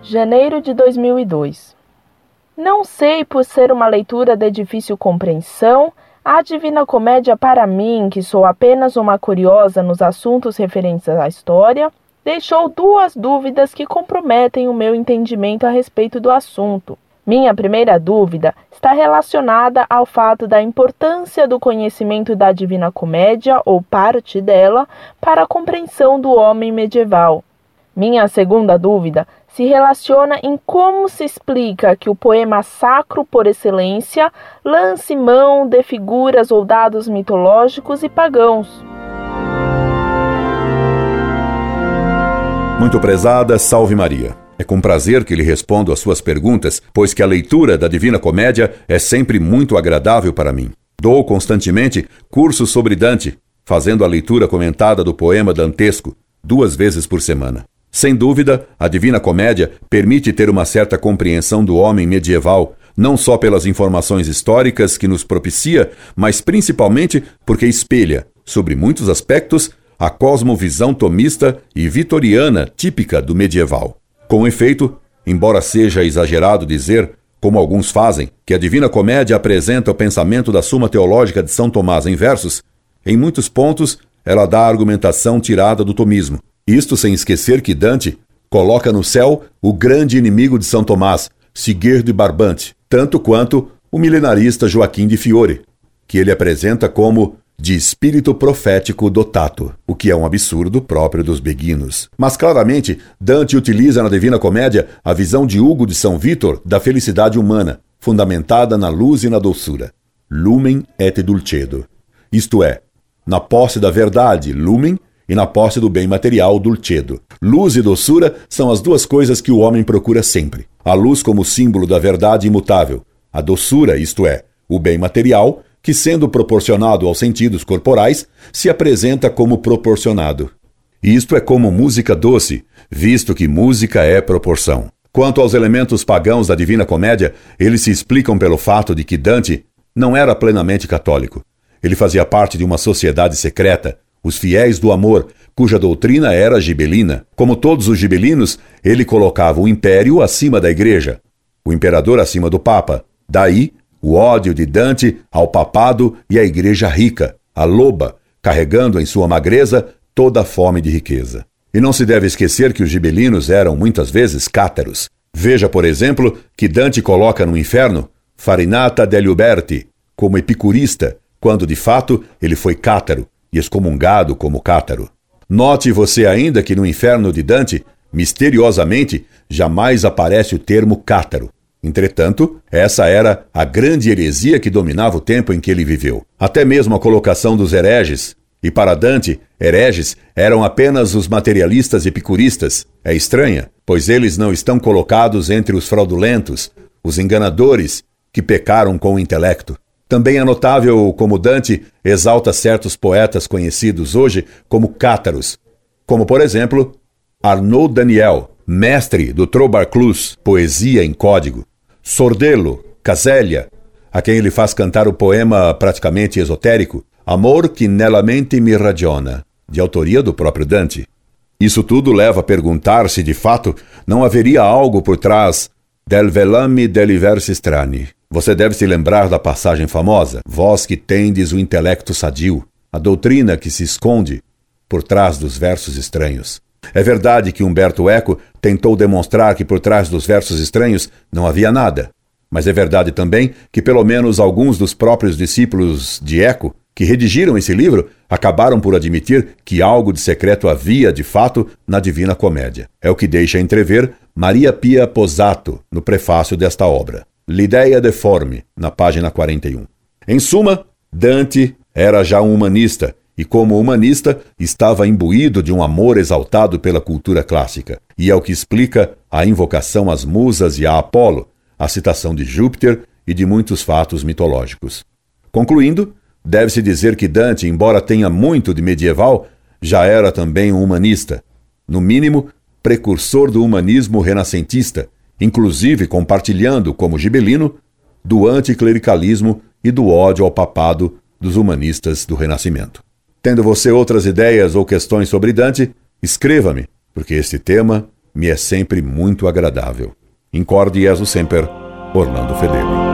janeiro de 2002. Não sei por ser uma leitura de difícil compreensão, a Divina Comédia, para mim, que sou apenas uma curiosa nos assuntos referentes à história, deixou duas dúvidas que comprometem o meu entendimento a respeito do assunto. Minha primeira dúvida está relacionada ao fato da importância do conhecimento da Divina Comédia, ou parte dela, para a compreensão do homem medieval. Minha segunda dúvida se relaciona em como se explica que o poema sacro por excelência lance mão de figuras ou dados mitológicos e pagãos. Muito prezada, salve Maria. É com prazer que lhe respondo às suas perguntas, pois que a leitura da Divina Comédia é sempre muito agradável para mim. Dou constantemente cursos sobre Dante, fazendo a leitura comentada do poema dantesco, duas vezes por semana. Sem dúvida, a Divina Comédia permite ter uma certa compreensão do homem medieval, não só pelas informações históricas que nos propicia, mas principalmente porque espelha, sobre muitos aspectos, a cosmovisão tomista e vitoriana típica do medieval. Com efeito, embora seja exagerado dizer, como alguns fazem, que a Divina Comédia apresenta o pensamento da Suma Teológica de São Tomás em versos, em muitos pontos ela dá a argumentação tirada do tomismo, isto sem esquecer que Dante coloca no céu o grande inimigo de São Tomás, Sigurd Barbante, tanto quanto o milenarista Joaquim de Fiore, que ele apresenta como de espírito profético dotato, o que é um absurdo próprio dos beguinos. Mas claramente, Dante utiliza na Divina Comédia a visão de Hugo de São Vítor da felicidade humana, fundamentada na luz e na doçura. Lumen et dulcedo. Isto é, na posse da verdade, lumen, e na posse do bem material, dulcedo. Luz e doçura são as duas coisas que o homem procura sempre. A luz como símbolo da verdade imutável, a doçura, isto é, o bem material, que, sendo proporcionado aos sentidos corporais, se apresenta como proporcionado. Isto é como música doce, visto que música é proporção. Quanto aos elementos pagãos da Divina Comédia, eles se explicam pelo fato de que Dante não era plenamente católico. Ele fazia parte de uma sociedade secreta, os fiéis do amor, cuja doutrina era gibelina. Como todos os gibelinos, ele colocava o império acima da igreja, o imperador acima do papa. Daí, o ódio de Dante ao papado e à igreja rica, a loba, carregando em sua magreza toda a fome de riqueza. E não se deve esquecer que os gibelinos eram muitas vezes cátaros. Veja, por exemplo, que Dante coloca no inferno Farinata degli Uberti como epicurista, quando de fato ele foi cátaro, e excomungado como cátaro. Note você ainda que no inferno de Dante, misteriosamente, jamais aparece o termo cátaro. Entretanto, essa era a grande heresia que dominava o tempo em que ele viveu. Até mesmo a colocação dos hereges, e para Dante, hereges eram apenas os materialistas epicuristas, é estranha, pois eles não estão colocados entre os fraudulentos, os enganadores, que pecaram com o intelecto. Também é notável como Dante exalta certos poetas conhecidos hoje como cátaros, como por exemplo Arnaud Daniel, mestre do Trobarclus, poesia em código, Sordello, Casélia, a quem ele faz cantar o poema praticamente esotérico Amor que nella mente mi ragiona, de autoria do próprio Dante. Isso tudo leva a perguntar se, de fato, não haveria algo por trás del velame degli versi strani, você deve se lembrar da passagem famosa: Vós que tendes o intelecto sadio, a doutrina que se esconde por trás dos versos estranhos. É verdade que Humberto Eco tentou demonstrar que por trás dos versos estranhos não havia nada. Mas é verdade também que pelo menos alguns dos próprios discípulos de Eco, que redigiram esse livro, acabaram por admitir que algo de secreto havia, de fato, na Divina Comédia. É o que deixa entrever Maria Pia Posato no prefácio desta obra. L'Ideia Deforme, na página 41. Em suma, Dante era já um humanista e, como humanista, estava imbuído de um amor exaltado pela cultura clássica, e é o que explica a invocação às musas e a Apolo, a citação de Júpiter e de muitos fatos mitológicos. Concluindo, deve-se dizer que Dante, embora tenha muito de medieval, já era também um humanista, no mínimo, precursor do humanismo renascentista inclusive compartilhando, como gibelino, do anticlericalismo e do ódio ao papado dos humanistas do Renascimento. Tendo você outras ideias ou questões sobre Dante, escreva-me, porque este tema me é sempre muito agradável. Incorde Jesus Semper, Orlando Fedeli.